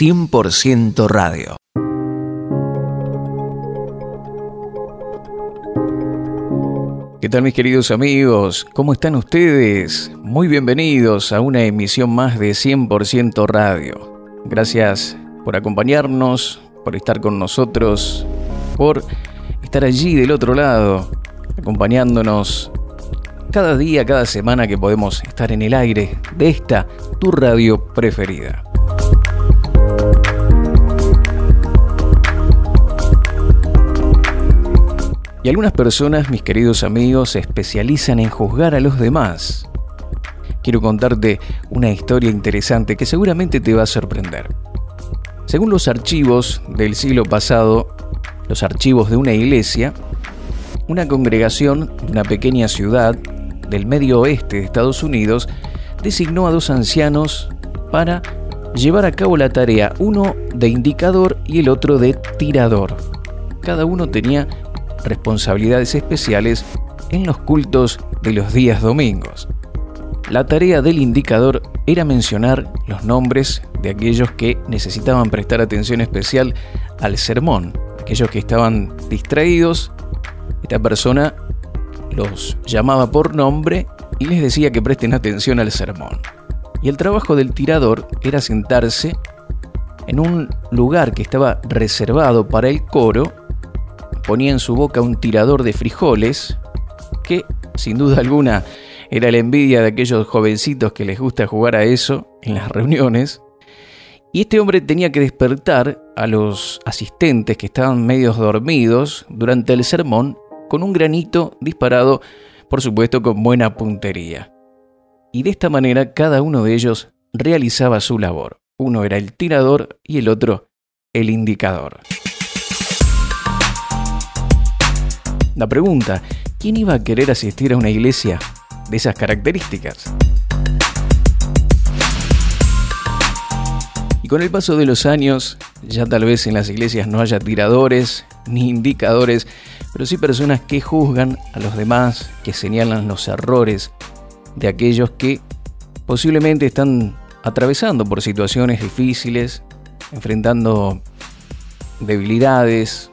100% radio. ¿Qué tal mis queridos amigos? ¿Cómo están ustedes? Muy bienvenidos a una emisión más de 100% radio. Gracias por acompañarnos, por estar con nosotros, por estar allí del otro lado, acompañándonos cada día, cada semana que podemos estar en el aire de esta, tu radio preferida. Y algunas personas, mis queridos amigos, se especializan en juzgar a los demás. Quiero contarte una historia interesante que seguramente te va a sorprender. Según los archivos del siglo pasado, los archivos de una iglesia, una congregación de una pequeña ciudad del medio oeste de Estados Unidos designó a dos ancianos para llevar a cabo la tarea, uno de indicador y el otro de tirador. Cada uno tenía responsabilidades especiales en los cultos de los días domingos. La tarea del indicador era mencionar los nombres de aquellos que necesitaban prestar atención especial al sermón, aquellos que estaban distraídos. Esta persona los llamaba por nombre y les decía que presten atención al sermón. Y el trabajo del tirador era sentarse en un lugar que estaba reservado para el coro ponía en su boca un tirador de frijoles, que sin duda alguna era la envidia de aquellos jovencitos que les gusta jugar a eso en las reuniones. Y este hombre tenía que despertar a los asistentes que estaban medios dormidos durante el sermón con un granito disparado, por supuesto, con buena puntería. Y de esta manera cada uno de ellos realizaba su labor. Uno era el tirador y el otro el indicador. La pregunta, ¿quién iba a querer asistir a una iglesia de esas características? Y con el paso de los años, ya tal vez en las iglesias no haya tiradores ni indicadores, pero sí personas que juzgan a los demás, que señalan los errores de aquellos que posiblemente están atravesando por situaciones difíciles, enfrentando debilidades,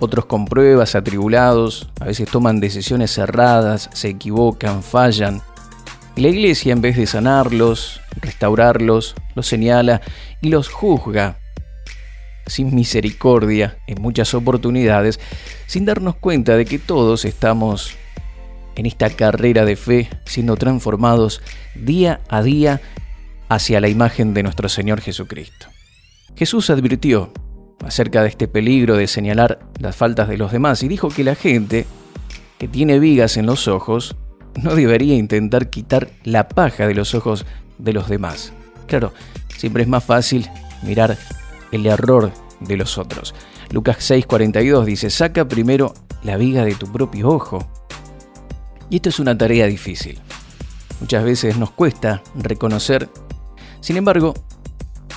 otros con pruebas, atribulados, a veces toman decisiones cerradas, se equivocan, fallan. Y la iglesia, en vez de sanarlos, restaurarlos, los señala y los juzga sin misericordia en muchas oportunidades, sin darnos cuenta de que todos estamos en esta carrera de fe siendo transformados día a día hacia la imagen de nuestro Señor Jesucristo. Jesús advirtió acerca de este peligro de señalar las faltas de los demás y dijo que la gente que tiene vigas en los ojos no debería intentar quitar la paja de los ojos de los demás. Claro, siempre es más fácil mirar el error de los otros. Lucas 6:42 dice, saca primero la viga de tu propio ojo. Y esto es una tarea difícil. Muchas veces nos cuesta reconocer. Sin embargo,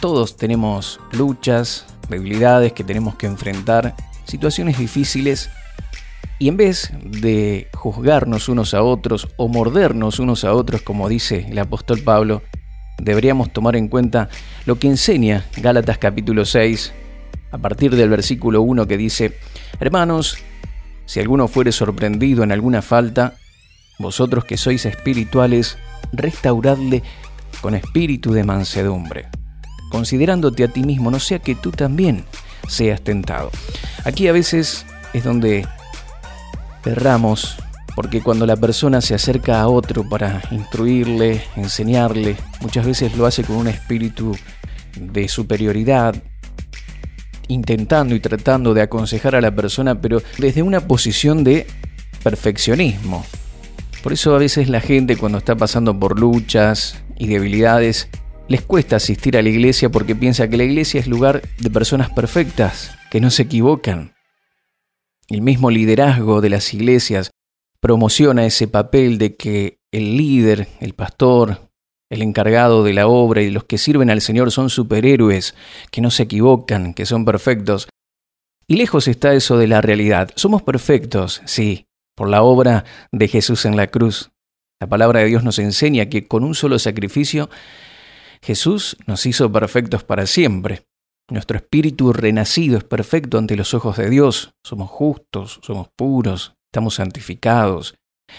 todos tenemos luchas, debilidades que tenemos que enfrentar, situaciones difíciles, y en vez de juzgarnos unos a otros o mordernos unos a otros, como dice el apóstol Pablo, deberíamos tomar en cuenta lo que enseña Gálatas capítulo 6, a partir del versículo 1 que dice, Hermanos, si alguno fuere sorprendido en alguna falta, vosotros que sois espirituales, restauradle con espíritu de mansedumbre considerándote a ti mismo, no sea que tú también seas tentado. Aquí a veces es donde erramos, porque cuando la persona se acerca a otro para instruirle, enseñarle, muchas veces lo hace con un espíritu de superioridad, intentando y tratando de aconsejar a la persona, pero desde una posición de perfeccionismo. Por eso a veces la gente cuando está pasando por luchas y debilidades les cuesta asistir a la iglesia porque piensa que la iglesia es lugar de personas perfectas, que no se equivocan. El mismo liderazgo de las iglesias promociona ese papel de que el líder, el pastor, el encargado de la obra y los que sirven al Señor son superhéroes, que no se equivocan, que son perfectos. Y lejos está eso de la realidad. Somos perfectos, sí, por la obra de Jesús en la cruz. La palabra de Dios nos enseña que con un solo sacrificio Jesús nos hizo perfectos para siempre. Nuestro espíritu renacido es perfecto ante los ojos de Dios. Somos justos, somos puros, estamos santificados.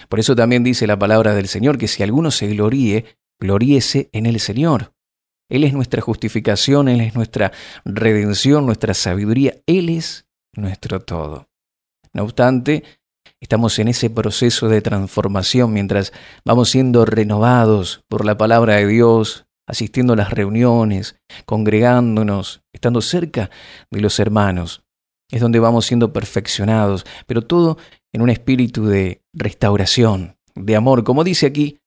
Por eso también dice la palabra del Señor que si alguno se gloríe, gloríese en el Señor. Él es nuestra justificación, Él es nuestra redención, nuestra sabiduría, Él es nuestro todo. No obstante, estamos en ese proceso de transformación mientras vamos siendo renovados por la palabra de Dios, asistiendo a las reuniones, congregándonos, estando cerca de los hermanos. Es donde vamos siendo perfeccionados, pero todo en un espíritu de restauración, de amor, como dice aquí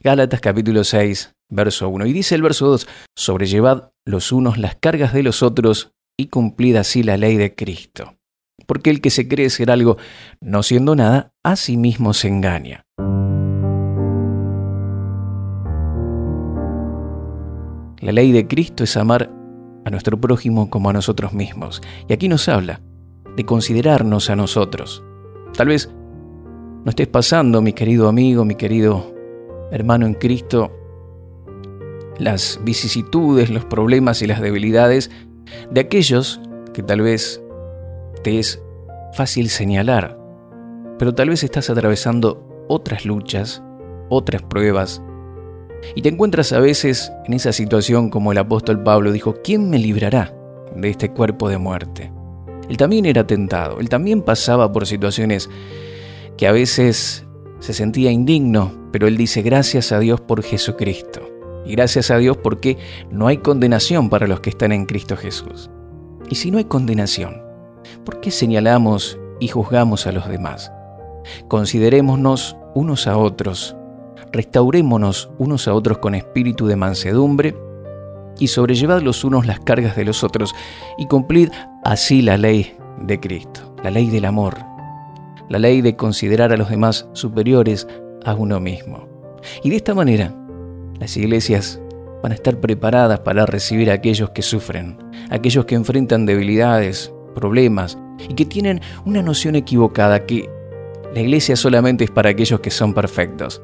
Gálatas capítulo 6, verso 1. Y dice el verso 2, sobrellevad los unos las cargas de los otros y cumplid así la ley de Cristo. Porque el que se cree ser algo no siendo nada, a sí mismo se engaña. La ley de Cristo es amar a nuestro prójimo como a nosotros mismos. Y aquí nos habla de considerarnos a nosotros. Tal vez no estés pasando, mi querido amigo, mi querido hermano en Cristo, las vicisitudes, los problemas y las debilidades de aquellos que tal vez te es fácil señalar, pero tal vez estás atravesando otras luchas, otras pruebas, y te encuentras a veces en esa situación como el apóstol Pablo dijo, ¿quién me librará de este cuerpo de muerte? Él también era tentado, él también pasaba por situaciones que a veces se sentía indigno, pero él dice gracias a Dios por Jesucristo. Y gracias a Dios porque no hay condenación para los que están en Cristo Jesús. Y si no hay condenación, ¿por qué señalamos y juzgamos a los demás? Considerémonos unos a otros, restaurémonos unos a otros con espíritu de mansedumbre y sobrellevad los unos las cargas de los otros y cumplid así la ley de Cristo, la ley del amor, la ley de considerar a los demás superiores a uno mismo. Y de esta manera, las iglesias van a estar preparadas para recibir a aquellos que sufren, aquellos que enfrentan debilidades, problemas y que tienen una noción equivocada que la iglesia solamente es para aquellos que son perfectos,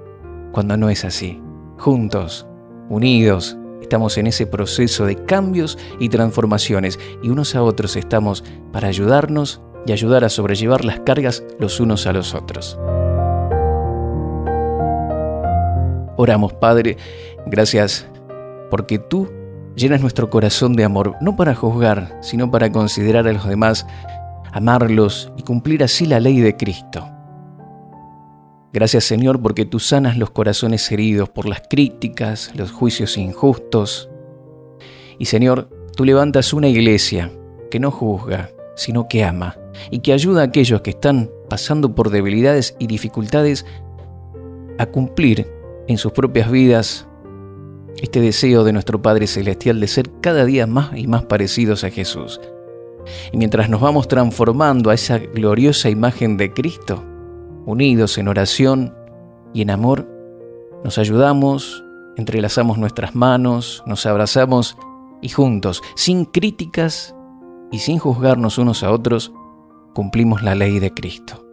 cuando no es así. Juntos, unidos, estamos en ese proceso de cambios y transformaciones y unos a otros estamos para ayudarnos y ayudar a sobrellevar las cargas los unos a los otros. Oramos, Padre, gracias porque tú llenas nuestro corazón de amor, no para juzgar, sino para considerar a los demás, amarlos y cumplir así la ley de Cristo. Gracias Señor porque tú sanas los corazones heridos por las críticas, los juicios injustos. Y Señor, tú levantas una iglesia que no juzga, sino que ama, y que ayuda a aquellos que están pasando por debilidades y dificultades a cumplir en sus propias vidas este deseo de nuestro Padre Celestial de ser cada día más y más parecidos a Jesús. Y mientras nos vamos transformando a esa gloriosa imagen de Cristo, unidos en oración y en amor, nos ayudamos, entrelazamos nuestras manos, nos abrazamos y juntos, sin críticas y sin juzgarnos unos a otros, cumplimos la ley de Cristo,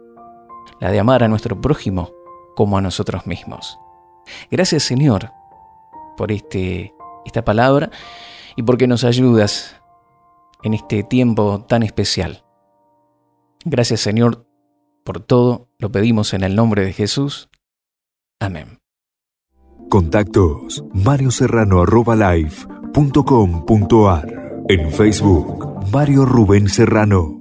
la de amar a nuestro prójimo como a nosotros mismos. Gracias Señor por este, esta palabra y porque nos ayudas en este tiempo tan especial. Gracias Señor por todo, lo pedimos en el nombre de Jesús. Amén. Contactos Mario Serrano En Facebook Mario Rubén Serrano.